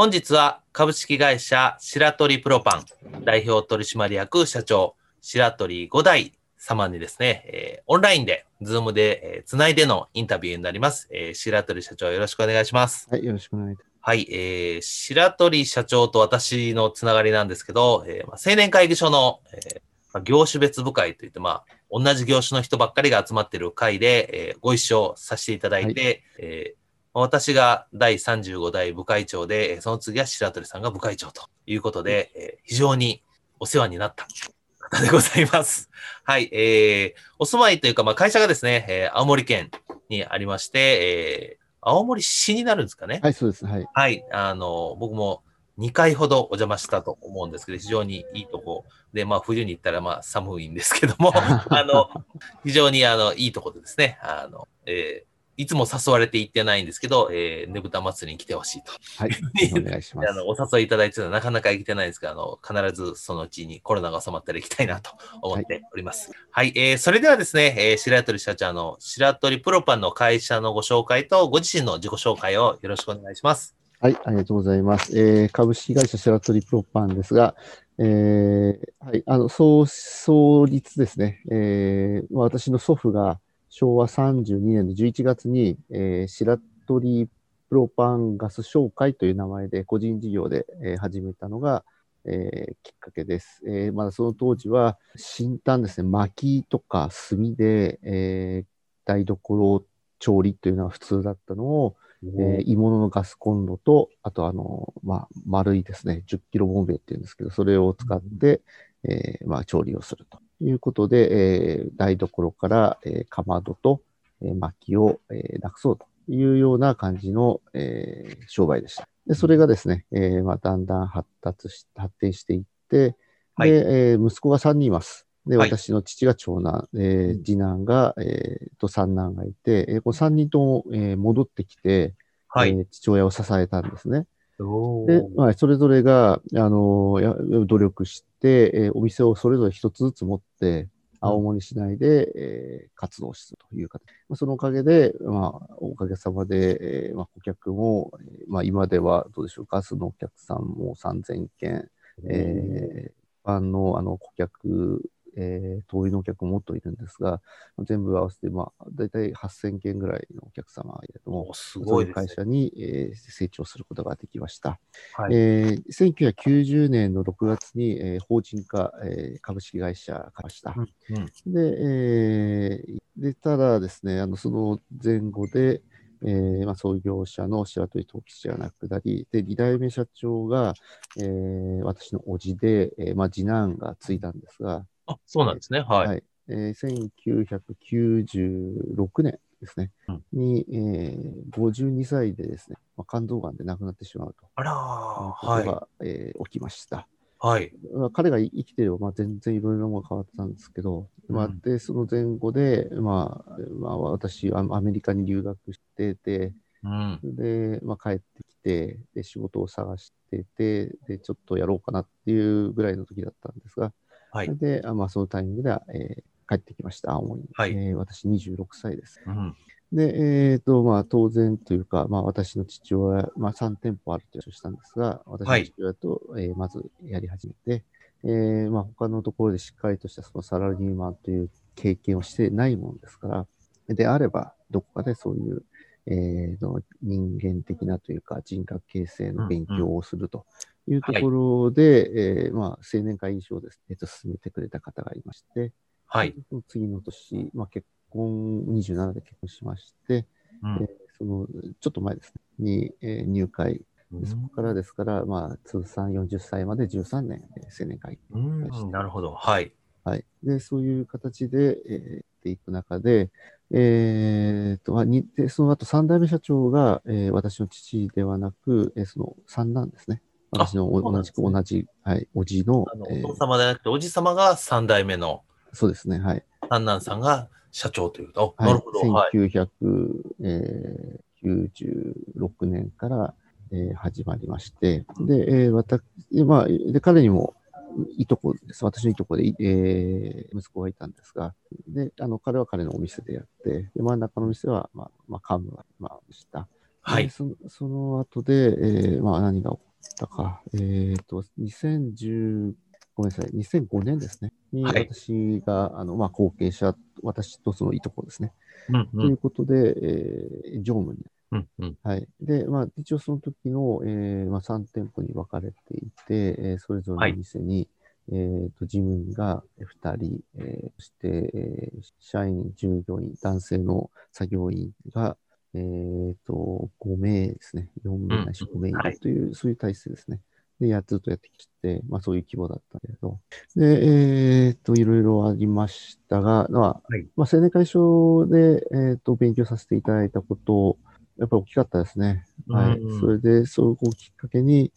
本日は株式会社白鳥プロパン代表取締役社長白鳥五代様にですね、えー、オンラインで、ズームで、えー、つないでのインタビューになります。えー、白鳥社長よろしくお願いします。はい、よろしくお願いします。はい、えー、白鳥社長と私のつながりなんですけど、えーまあ、青年会議所の、えーまあ、業種別部会といって、まあ、同じ業種の人ばっかりが集まっている会で、えー、ご一緒させていただいて、はい、えー私が第35代部会長で、その次は白鳥さんが部会長ということで、え非常にお世話になった方でございます。はい、えー、お住まいというか、まあ、会社がですね、えー、青森県にありまして、えー、青森市になるんですかね？はい、そうです。はい。はい、あの、僕も2回ほどお邪魔したと思うんですけど、非常にいいとこで、まあ、冬に行ったらまあ寒いんですけども、あの、非常にあの、いいとこでですね、あの、えー、いつも誘われて行ってないんですけど、えー、ねぶた祭りに来てほしいと。はい。お願いします。あのお誘いいただいてるのはなかなか行けてないですが、あの、必ずそのうちにコロナが収まったら行きたいなと思っております。はい、はい、えー、それではですね、えー、白鳥社長の白鳥プロパンの会社のご紹介と、ご自身の自己紹介をよろしくお願いします。はい、ありがとうございます。えー、株式会社白鳥プロパンですが、えー、はい、あの、創、創立ですね。えー、私の祖父が、昭和32年の11月に、えー、白鳥プロパンガス商会という名前で個人事業で、えー、始めたのが、えー、きっかけです。えー、まだその当時は新炭ですね、薪とか炭で、えー、台所調理というのは普通だったのを、えー、鋳物のガスコンロと、あとあの、まあ、丸いですね、10キロボンベっていうんですけど、それを使って、えー、まあ、調理をすると。いうことで、えー、台所から、えー、かまどと、えー、薪を、えー、なくそうというような感じの、えー、商売でした。で、それがですね、えーまあ、だんだん発達し、発展していって、はい、で、えー、息子が3人います。で、私の父が長男、えー、次男が、えー、と三男がいて、えー、この3人とも、えー、戻ってきて、はい、えー、父親を支えたんですね。で、まあ、それぞれが、あのー、努力し、えー、お店をそれぞれ一つずつ持って、青森市内で、えー、活動するという形。まあ、そのおかげで、まあ、おかげさまで、えーまあ、顧客も、えーまあ、今ではどうでしょうか、そのお客さんも3000件、えー、一般のあの顧客えー、遠いのお客ももっといるんですが、全部合わせて、まあ、大体8000件ぐらいのお客様がいるとも、すごい、ね、会社に、えー、成長することができました。はいえー、1990年の6月に、えー、法人化、えー、株式会社化した。うんうん、で、えー、で、ただですね、あのその前後で、えーまあ、創業者の白鳥藤吉が亡くなり、で、2代目社長が、えー、私の叔父で、えーまあ、次男が継いだんですが、あ、そうなんですね。はい。はい、えー、1996年ですね、うん、に、えー、52歳でですね、まあ、肝臓がんで亡くなってしまうと。あらはい、えー、起きました。はい。まあ、彼が生きてれば、まあ、全然いろいろなものが変わってたんですけど、うん、まあ、で、その前後で、まあ、まあ、私、アメリカに留学してて、うん、で、まあ、帰ってきて、で、仕事を探してて、で、ちょっとやろうかなっていうぐらいの時だったんですが、はい、で、あまあ、そのタイミングでは、えー、帰ってきました、青森に。はい、えー、私26歳です。うん、で、えっ、ー、と、まあ、当然というか、まあ、私の父親、まあ、3店舗あるという話をしたんですが、私の父親と、はい、えー、まずやり始めて、えー、まあ、他のところでしっかりとしたそのサラリーマンという経験をしてないものですから、であれば、どこかでそういう、えー、の人間的なというか人格形成の勉強をするというところで、えーまあ、青年会議所をですね、えっと、進めてくれた方がいまして、はい。その次の年、まあ、結婚、27で結婚しまして、うんえーその、ちょっと前ですね、に、えー入会。でそこからですから、まあ、通算40歳まで13年、えー青年会議うん、なるほど。はい。はい。で、そういう形で、えーやっていく中で、えーと、あにで、その後三代目社長が、えー私の父ではなく、えーその三男ですね。あ私のお同じく同じ、はい、おじの、お父様ではなくて、おじ様が三代目のそうですね、はい。三男さんが社長というと、はい、なるほど。はい。1996年から、えー始まりまして、で、えー私、まあ、で、彼にも、いとこです。私のいとこで、いえー息子がいたんですが、で、あの、彼は彼のお店でやって、で、真ん中の店は、まあ、まあ、幹部が、まあ、した。はい。でそのその後で、えーまあ、何が起こったか、えっ、と、2010、ごめんなさい、2005年ですね。に、はい私が、あの、まあ、後継者、私とそのいとこですね。うん、ということで、えー常務に。うん、うん。はい。で、まあ、一応その時の、えーまあ、3店舗に分かれていて、えーそれぞれの店に、えーと、事務員が2人、えーそして、えー社員、従業員、男性の作業員が、えーと、5名ですね。4名ないし5名という、そういう体制ですね。で、やっずっとやってきて、まあそういう規模だったけれど。で、えっ、と、いろいろありましたが、まあ、はいまあ、青年会所で、えっ、と、勉強させていただいたこと、やっぱり大きかったですね。はい。うんそれで、それをきっかけに、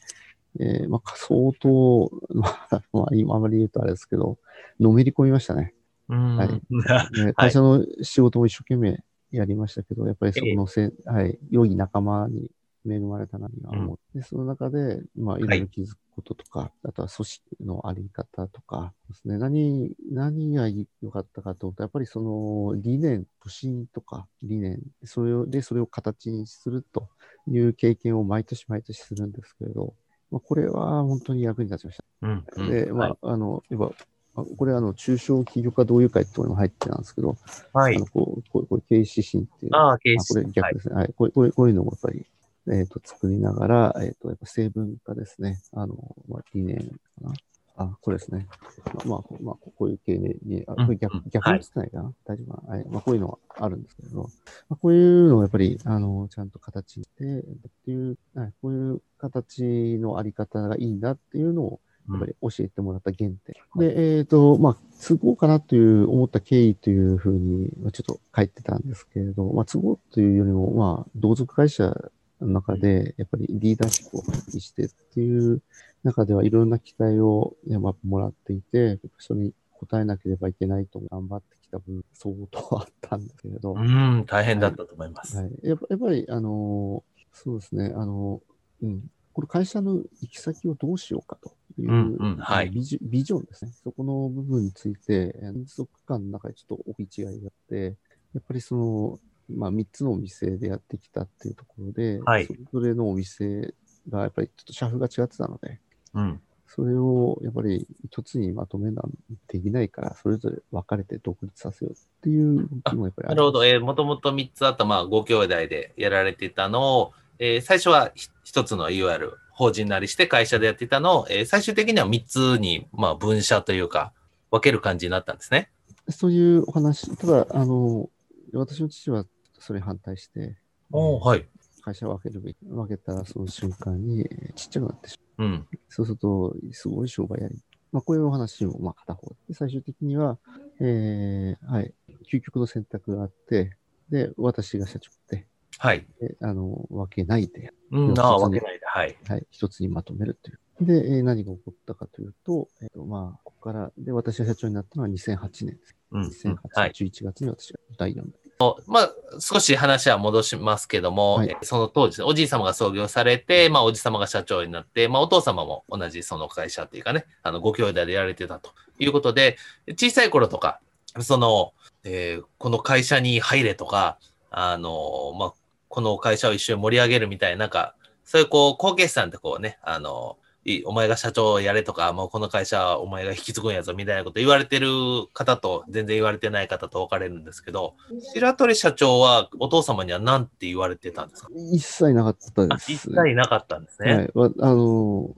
えーまあ、相当、まあ、まあ、今あまり言うとあれですけど、のめり込みましたね。うん。はい ね会社の仕事も一生懸命やりましたけど、やっぱりそこのせ、はい、良い仲間に恵まれたなとは思って、その中で、まあ、い。ろいろ気づくこととか、あとは組織のあり方とかですね、何、何が良かったかと思うと、やっぱりその理念、都心とか理念、それを、で、それを形にするという経験を毎年毎年するんですけれど、まあ、これは本当に役に立ちました。うん。うん。で、まあ、はい。あの、やっぱ、あこれはあの、中小企業家同友会っていうのも入ってたんですけど、はいあの。こうこうこういう経営指針っていう、ああ、ケーあこれ。逆ですね。はい。こうこういうこういうのもやっぱり、えっ、と、作りながら、えっ、と、やっぱ成分化ですね。あの、まあ、理念かな。あ、これですね。まあ、まあ、まあ、こういう経営に、あ、これ逆、逆につないかな、大丈夫かなはい。まあ、こういうのはあるんですけれど、まあ、こういうのをやっぱり、あの、ちゃんと形にして、っていう、はい、こういう形のあり方がいいなっていうのを、やっぱり教えてもらった原点。で、えっ、と、まあ、都合かなという思った経緯というふうに、まあちょっと書いてたんですけれど、まあ、都合というよりも、まあ、同族会社の中で、やっぱりリーダーシップを発揮してっていう中ではいろんな期待を、ねまあ、もらっていて、それに応えなければいけないと頑張ってきた分、相当あったんですけれど、うん、大変だったと思います。はい、やっぱやっぱり、あのそうですね、あのうん、これ会社の行き先をどうしようかという、うんうんはいビジビジョンですね。そこの部分について、えー民族間の中でちょっと大きい違いがあって、やっぱりその、まあ、3つのお店でやってきたっていうところで、はいそれぞれのお店がやっぱりちょっと社風が違ってたので、うん。それをやっぱり一つにまとめなんできないから、それぞれ分かれて独立させようっていう動きもやっぱりなるほど。えー、もともと3つあった、まあ、ご兄弟でやられていたのを、えー最初はひ一つのいわゆる法人なりして会社でやっていたのを、えー最終的には3つに、まあ、分社というか、分ける感じになったんですね。そういうお話、ただ、あの、私の父はそれに反対して、おーはい。会社を分けるべき、分けたその瞬間にえーちっちゃくなってしまうん。う。そうすると、すごい商売やり。まあ、こういうお話も、まあ、片方で、最終的には、えーはい、究極の選択があって、で、私が社長で、はい。であの、分けないで、うん、でああ、分けないで。はい。はい、一つにまとめるという。で、えー何が起こったかというと、えっ、と、まあ、ここから、で、私が社長になったのは2008年です。うん。2008はい。年11月に私が第4代。まあ、少し話は戻しますけども、はいえその当時、おじい様が創業されて、まあ、おじ様が社長になって、まあ、お父様も同じその会社っていうかね、あの、ご兄弟でやられてたということで、小さい頃とか、その、えーこの会社に入れとか、あの、まあ、この会社を一緒に盛り上げるみたいな、なんか、そういうこう、後継者さんってこうね、あの、いいお前が社長をやれとか、もうこの会社はお前が引き継ぐんやぞみたいなこと言われてる方と全然言われてない方と分かれるんですけど、白鳥社長はお父様には何て言われてたんですか？一切なかったあです。一切なかったんですね。はい。わあの、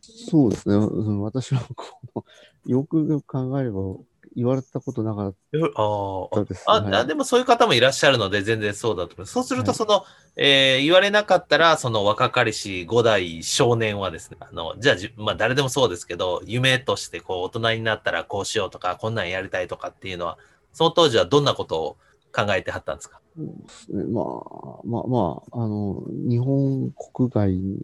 そうですね。うん私はこの、よく考えれば言われたことなかった。です、あ、はい。あでもそういう方もいらっしゃるので、全然そうだと思います。そうすると、はい。その、えー言われなかったら、その若かりし五代少年はですね、あの、じゃあじ、まあ誰でもそうですけど、夢としてこう大人になったらこうしようとか、こんなんやりたいとかっていうのは、その当時はどんなことを考えてはったんですか？まあ、まあ、まあ、あの、日本国外に、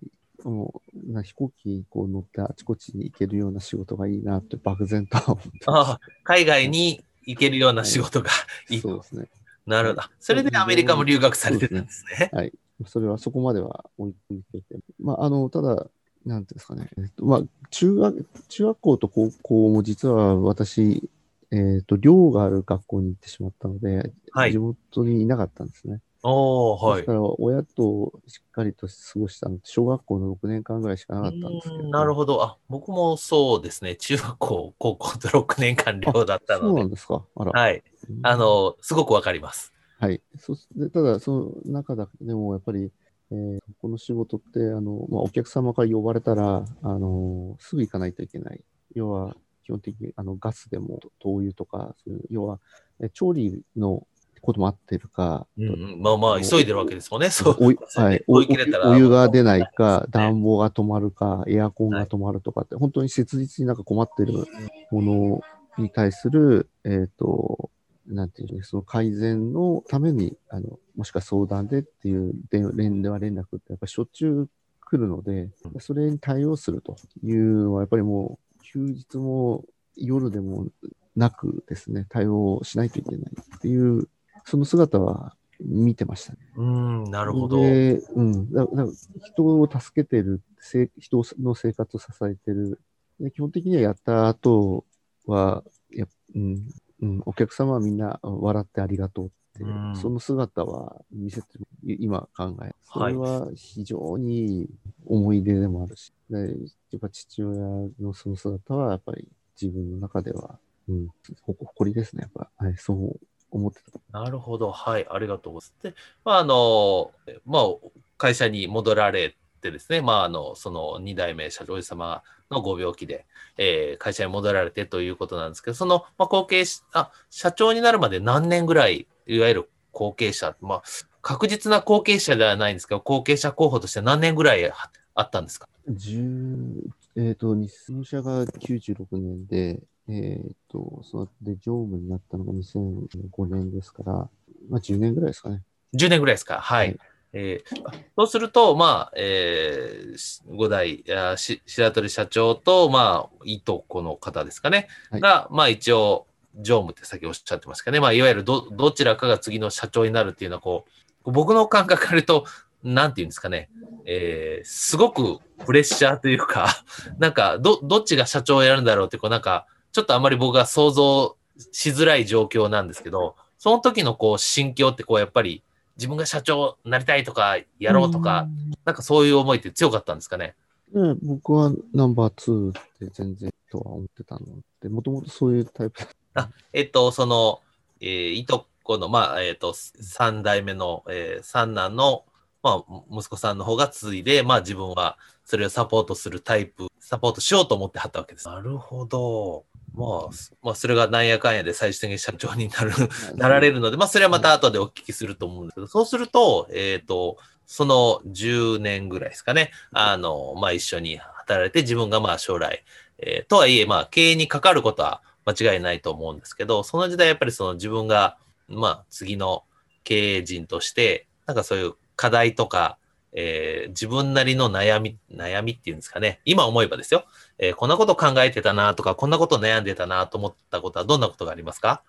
もうな飛行機こう乗ってあちこちに行けるような仕事がいいなって漠然とは思ってまああ海外に行けるような仕事がいいと。そうですね。なるほど。それでアメリカも留学されてたんですね。はい。それはそこまでは置いていて。まあ、あの、ただ、なんていうんですかね。えっと、まあ、中学、中学校と高校も実は私、えっと、寮がある学校に行ってしまったので、はい地元にいなかったんですね。おー、はいですか。ら、親としっかりと過ごしたのって、小学校の6年間ぐらいしかなかったんですけど、うーんなるほど。あ、僕もそうですね。中学校、高校と6年間寮だったのでそうなん。ですか。あら。はい。うんあ、の、すごくわかります。はい。そでただ、その中だでも、やっぱり、えーこの仕事って、あの、まあ、お客様から呼ばれたら、あの、すぐ行かないといけない。要は、基本的に、あの、ガスでも、灯油とか、そういう要は、え調理のこともあってるか、うんうん、まあまあ、急いでるわけですもんね。そう。はい、おお湯が出ないか、ね。暖房が止まるか、エアコンが止まるとかって、本当に切実になんか困ってるものに対する、えっ、と、なんていうの、その改善のために、あの、もしくは相談でっていう電連電話連絡ってやっぱりしょっちゅう来るので、それに対応するというのは、やっぱりもう、休日も夜でもなくですね、対応しないといけないっていう、その姿は見てましたね。うーん、なるほど。で、うん。だだ人を助けてる、せ人の生活を支えてる。で基本的にはやった後は、やうん、うん、お客様はみんな笑ってありがとうって、うんその姿は見せて今考え。そはいれは非常にいい思い出でもあるし、でやっぱ父親のその姿はやっぱり自分の中では、うん、ほ誇りですね、やっぱ。はい、そう思ってた。なるほど。はい。ありがとうございます。で、まあ、あの、まあ、会社に戻られてですね、まあ、あの、その2代目社長様のご病気で、えー会社に戻られてということなんですけど、その、まあ、後継し、あ、社長になるまで何年ぐらい、いわゆる後継者、まあ、確実な後継者ではないんですけど、後継者候補として何年ぐらいああったんですか？10えっ、と、日入社が96年で、えっ、と、そので、常務になったのが2005年ですから、まあ10年ぐらいですかね。10年ぐらいですか？はい。はいえーあそうすると、まあ、えー、し五代、いやし白鳥社長と、まあ、いとこの方ですかね？はいが、まあ、一応、常務って先おっしゃってますかね？まあ、いわゆるど、どちらかが次の社長になるっていうのは、こう、僕の感覚から言うと、なんていうんですかね？えー、すごくプレッシャーというか、なんか、ど、どっちが社長をやるんだろうって、こう、なんか、ちょっとあまり僕が想像しづらい状況なんですけど、その時のこう、心境って、こう、やっぱり、自分が社長になりたいとか、やろうとか、なんかそういう思いって強かったんですかね？で僕はナンバー2って全然とは思ってたので、もともとそういうタイプだえっと、その、えーいとこの、まあ、えっと、三代目の、えー三男の、まあ、息子さんの方が継いで、まあ、自分はそれをサポートするタイプ、サポートしようと思ってはったわけです。なるほど。まあ、すまあ、それがなんやかんやで最終的に社長になる、なられるので、まあ、それはまた後でお聞きすると。思うん。ですけど、そうすると、えっ、と、その10年ぐらいですかね、あの、まあ、一緒に働いて、自分がまあ、将来、えーとはいえ、まあ、経営にかかることは間違いないと思うんですけど、その時代やっぱりその自分が、まあ、次の経営人として、なんかそういう課題とか、えー自分なりの悩み、悩みっていうんですかね。今思えばですよ。えーこんなこと考えてたなとか、こんなこと悩んでたなと思ったことはどんなことがありますか？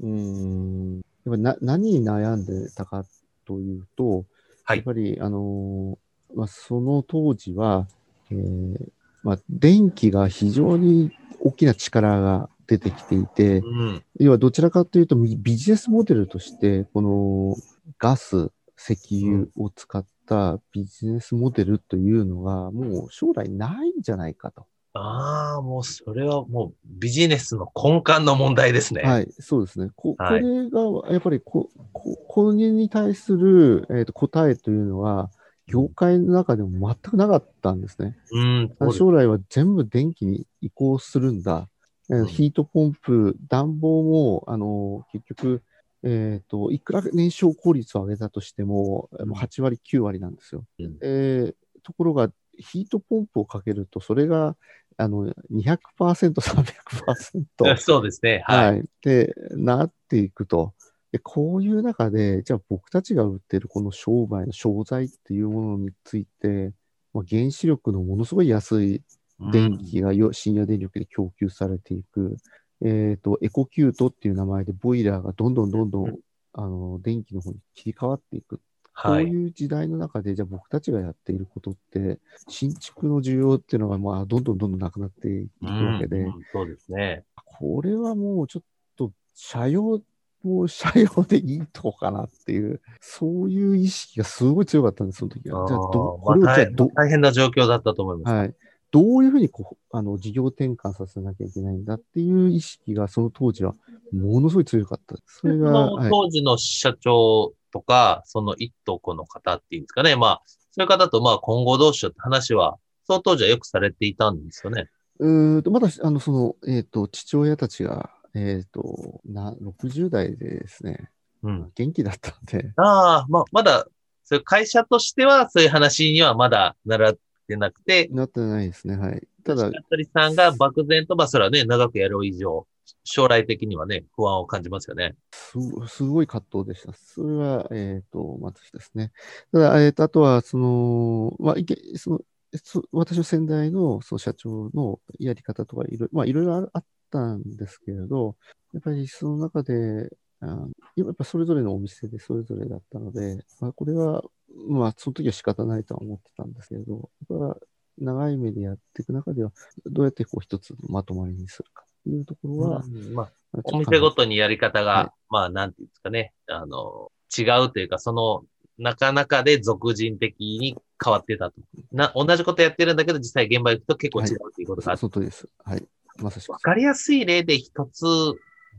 うーん。やっぱな何に悩んでたかというと、はいやっぱり、あのーまあ、その当時は、えーまあ、電気が非常に大きな力が出てきていて、うん。要はどちらかというとビビジネスモデルとして、このガス、石油を使ったビジネスモデルというのがもう将来ないんじゃないかと。ああ、もうそれはもうビジネスの根幹の問題ですね。はい、そうですね。ここはいれが、やっぱりこ、ここれに対する、えーと答えというのは、業界の中でも全くなかったんですね。うん。将来は全部電気に移行するんだ。えーうんヒートポンプ、暖房も、あの結局、えっ、と、いくら燃焼効率を上げたとしても、んもう8割、9割なんですよ。うんえーところが、ヒートポンプをかけると、それが、あの、200%、300%。そうですね。はい。はい。で、なっていくと。で、こういう中で、じゃあ僕たちが売ってるこの商売の商材っていうものについて、まあ、原子力のものすごい安い電気がよ、深夜電力で供給されていく、えっ、と、エコキュートっていう名前でボイラーがどんどんどんどん、うんあの、電気の方に切り替わっていく。こはい。ういう時代の中で、じゃあ僕たちがやっていることって、新築の需要っていうのが、まあ、どんどんどんどんなくなっていくわけで、うんそうですね。これはもうちょっと、車用、もう車用でいいとこかなっていう、そういう意識がすごい強かったんです、その時は。じゃあ、ど、あーこれをまあじゃあど、大変な状況だったと思います。はい。どういうふうにこう、あの、事業転換させなきゃいけないんだっていう意識が、その当時は、ものすごい強かったです。それが、そのはい。当時の社長とか、その一等子の方っていうんですかね。まあ、そういう方とまあ今後どうしようって話は、その当時はよくされていたんですよね。うーんと、まだ、あの、その、えっ、と、父親たちが、えっ、と、な、60代でですね、うん。元気だったんで、ああ、まあ、まだ、そういう会社としてはそういう話にはまだ習ってなくて、なってないですね、はい。ただ、白鳥さんが漠然と、まあ、それはね、長くやる以上、将来的にはね、不安を感じますよね。すすごい葛藤でした。それは、えっ、と、まずですね。ただ、えっ、と、あとは、その、まあ、いけ、その、そ私の先代の、その社長のやり方とか、いろいろ、まあ、いろいろあったんですけれど、やっぱりその中で、あやっぱそれぞれのお店でそれぞれだったので、まあ、これは、まあ、その時は仕方ないとは思ってたんですけれど、やっぱ長い目でやっていく中では、どうやってこう一つのまとまりにするかというところは、うんまあ、まあお店ごとにやり方が、はいまあ、なんていうんですかね、あの、違うというか、その、なかなかで俗人的に変わってたと。な、同じことやってるんだけど、実際現場行くと結構違うということがあって、その通りです。はい。まさしくわ。かりやすい例で一つ、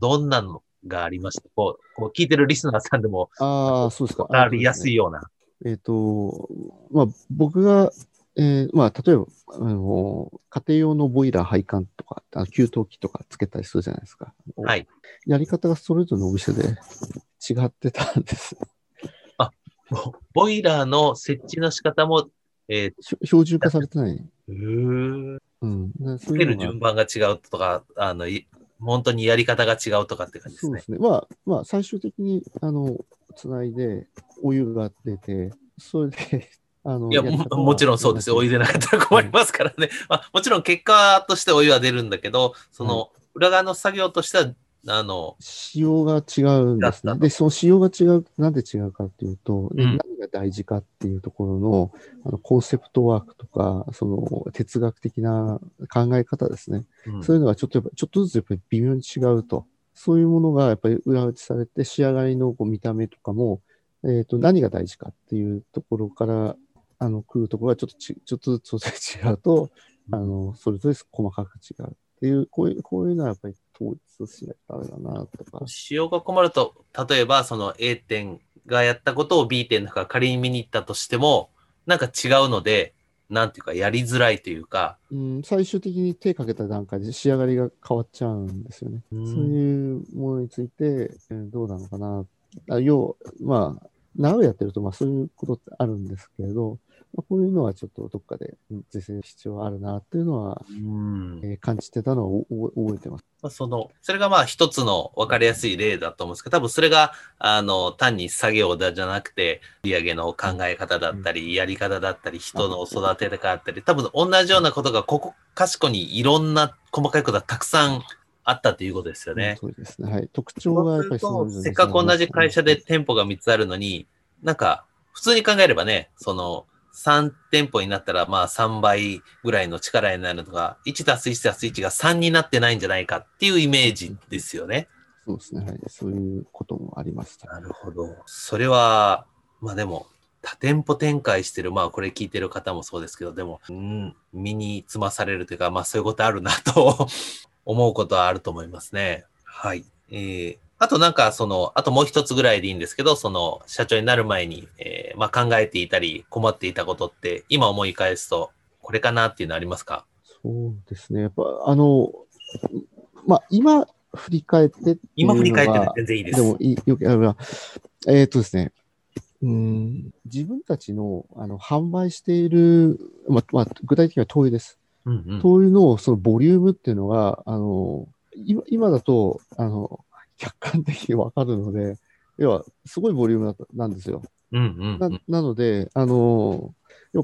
どんなのがありました？こう、こう聞いてるリスナーさんでも、ああ、そうですか。わかりやすいい。ような。えっ、と、まあ、僕が、えーまあ、例えば、あの、家庭用のボイラー配管とか、あの給湯器とかつけたりするじゃないですか。はい。やり方がそれぞれのお店で 違ってたんです。ボボイラーの設置の仕方も、えー標準化されてない。うーうん。つける順番が違うとか、あの、い本当にやり方が違うとかって感じですねそうで。すね。まあ、まあ、最終的に、あの、つないで、お湯が出て、それで、あの、いや、ももちろんそうですよ。お湯でなかったら困りますからね。まあ、もちろん結果としてお湯は出るんだけど、その、裏側の作業としては、あの、仕様が違うんですね。で、その仕様が違う、なんで違うかっていうと、でうん何が大事かっていうところの、あのコンセプトワークとか、その哲学的な考え方ですね。うんそういうのがちょっとやっぱ、ちょっとずつやっぱり微妙に違うと。そういうものがやっぱり裏打ちされて、仕上がりのこう見た目とかも、えっ、と、何が大事かっていうところから、あの、来るところがちょっとち、ちょっとずつ違うと、あの、それぞれ細かく違うっていう、こういう、こういうのはやっぱり統一しないとダメだな、とか。使用が困ると、例えば、その A 店がやったことを B 店の人が仮に見に行ったとしても、なんか違うので、なんていうか、やりづらいというか、うん、最終的に手かけた段階で仕上がりが変わっちゃうんですよね。うんそういうものについて、えーどうなのかな。あ要まあ、長くやってると、まあそういうことってあるんですけれど、まあ、こういうのはちょっとどっかでうん是正必要あるなっていうのは、うんえー感じてたのをおお覚えてます。まあ、その、それがまあ一つの分かりやすい例だと思うんですけど、多分それが、あの、単に作業だじゃなくて、売り上げの考え方だったり、やり方だったり、人の育て方だったり、多分同じようなことが、ここ、かしこにいろんな細かいことがたくさんあったということですよね。そうですね。はい。特徴がやっぱりそうするとそれぞれせっかく同じ会社で店舗が3つあるのに、なんか、普通に考えればね、その、3店舗になったら、まあ3倍ぐらいの力になるのが、1たす1たす1が3になってないんじゃないかっていうイメージですよね。そうですね。はい。そういうこともありました。なるほど。それは、まあでも、多店舗展開してる、まあこれ聞いてる方もそうですけど、でも、うん、身につまされるというか、まあそういうことあるなと 思うことはあると思いますね。はい。えー、あとなんか、その、あともう一つぐらいでいいんですけど、その、社長になる前に、えー、まあ考えていたり、困っていたことって、今思い返すと、これかなっていうのありますか？そうですね。やっぱ、あの、まあ、今、振り返って今振り返って全然いいです。でもいい、よくやるな。えっ、ー、とですね。うん、自分たちのあの販売している、まあ、まあ、具体的には灯油です。うんうん、灯油のそのボリュームっていうのが、あの、今今だと、あの、客観的にわかるので、要は、すごいボリュームなんですよ。うんうんうん、ななので、あの、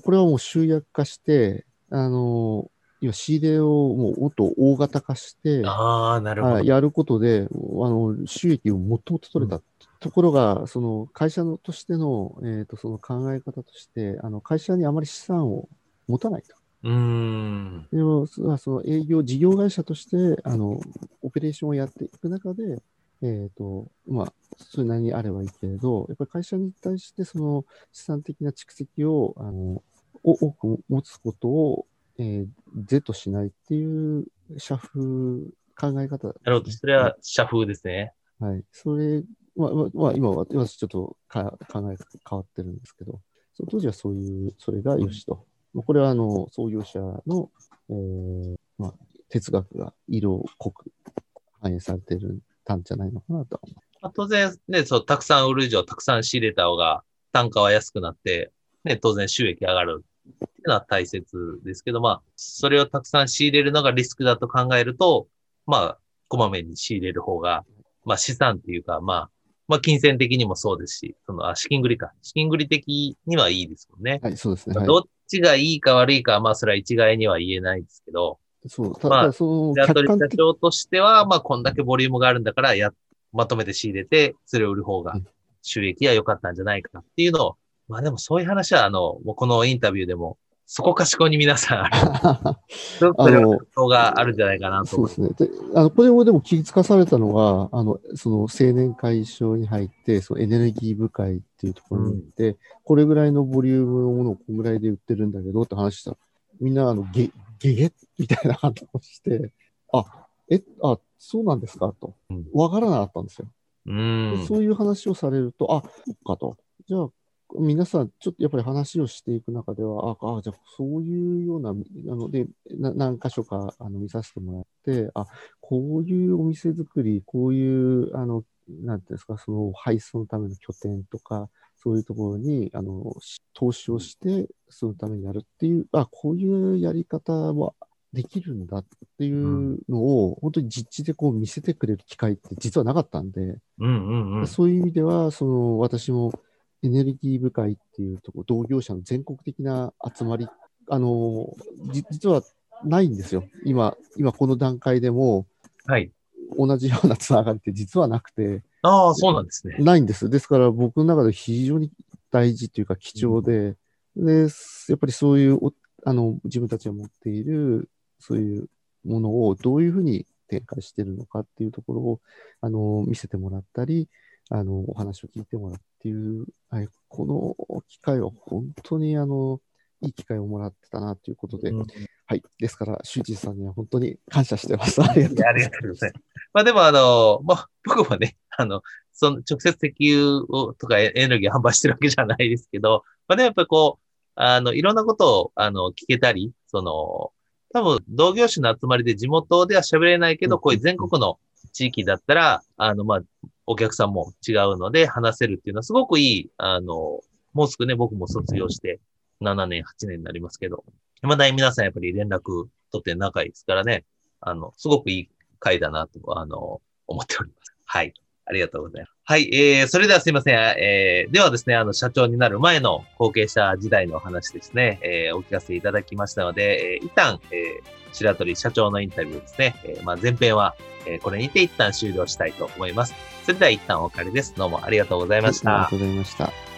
これはもう集約化して、あの、要仕入れをもうもっと大型化して、あなるほどやることで、あの収益をもっともっと取れた、うん、ところが、その会社のとしての、えーと、その考え方として、あの会社にあまり資産を持たないと。うんでもその営業、事業会社としてあのオペレーションをやっていく中で、えっ、ー、と、まあ、それなりにあればいいけれど、やっぱり会社に対してその資産的な蓄積を、あの、多く持つことを、えー、是としないっていう社風、考え方、ね、なるほど。それは社風ですね。はい。それ、まあ、まあ、今は、私ちょっとか考えが変わってるんですけど、その当時はそういう、それがよしと。うん、これは、あの、創業者の、えー、まあ、哲学が色濃く反映されているたんじゃないのかなと。まあ、当然ね、そう、たくさん売る以上、たくさん仕入れた方が単価は安くなって、ね、当然収益上がるっていうのは大切ですけど、まあ、それをたくさん仕入れるのがリスクだと考えると、まあ、こまめに仕入れる方が、まあ資産っていうか、まあ、まあ金銭的にもそうですし、その、あ、資金繰りか。資金繰り的にはいいですもんね。はい、そうですね。どっちがいいか悪いか、まあそれは一概には言えないですけど、そう、ただ、まあ、その、社長としては、まあこんだけボリュームがあるんだから、や、まとめて仕入れて、それを売る方が収益は良かったんじゃないかっていうのを、まあでもそういう話は、あの、もうこのインタビューでも、そこかしこに皆さん ある。すごくそがあるんじゃないかなと思そうですね。であのこれをでも気づかされたのが、あの、その青年会所に入って、そのエネルギー部会っていうところに行って、うん、これぐらいのボリュームのものをこのぐらいで売ってるんだけどって話したみんな、あの、ゲ、ゲゲ？みたいな反応して、あ、え、あ、そうなんですか？と。わからなかったんですよ。うん、そういう話をされると、あ、そっかと。じゃあ、皆さん、ちょっとやっぱり話をしていく中では、あ、あじゃあ、そういうような、なので、な何箇所かあの見させてもらって、あ、こういうお店作り、こういう、あの、なんていうんですか、その配送のための拠点とか、そういうところに、あの、投資をして、そのためにやるっていう、あ、こういうやり方はできるんだっていうのを、うん、本当に実地でこう見せてくれる機会って実はなかったんで、うんうんうん、そういう意味では、その、私もエネルギー部会っていうとこ、同業者の全国的な集まり、あの、実はないんですよ。今、今この段階でも、はい。同じようなつながりって実はなくて。ああ、そうなんですね。ないんです。ですから僕の中で非常に大事というか貴重で、うん、で、やっぱりそういうあの、自分たちが持っている、そういうものをどういうふうに展開しているのかっていうところを、あの、見せてもらったり、あの、お話を聞いてもらうっていう、はい、この機会は本当に、あの、いい機会をもらってたなということで、うん、はい。ですから、修二さんには本当に感謝してます。ありがとうございます。ありがとうございます。まあでも、あの、まあ、僕もね、あの、その直接石油をとかエネルギー販売してるわけじゃないですけど、まあでもやっぱりこう、あの、いろんなことを、あの、聞けたり、その、多分、同業種の集まりで地元では喋れないけど、こういう全国の地域だったら、あの、まあ、お客さんも違うので話せるっていうのはすごくいい、あの、もうすぐね、僕も卒業して7年、8年になりますけど、まだ皆さんやっぱり連絡取って仲いいですからね、あの、すごくいい回だなと、あの、思っております。はい。ありがとうございます。はい、えー、それではすいません。えー、ではですね、あの、社長になる前の後継者時代のお話ですね、えー、お聞かせいただきましたので、えー、一旦、えー、白鳥社長のインタビューですね、えー、まあ、前編は、えー、これにて一旦終了したいと思います。それでは一旦お別れです。どうもありがとうございました。ありがとうございました。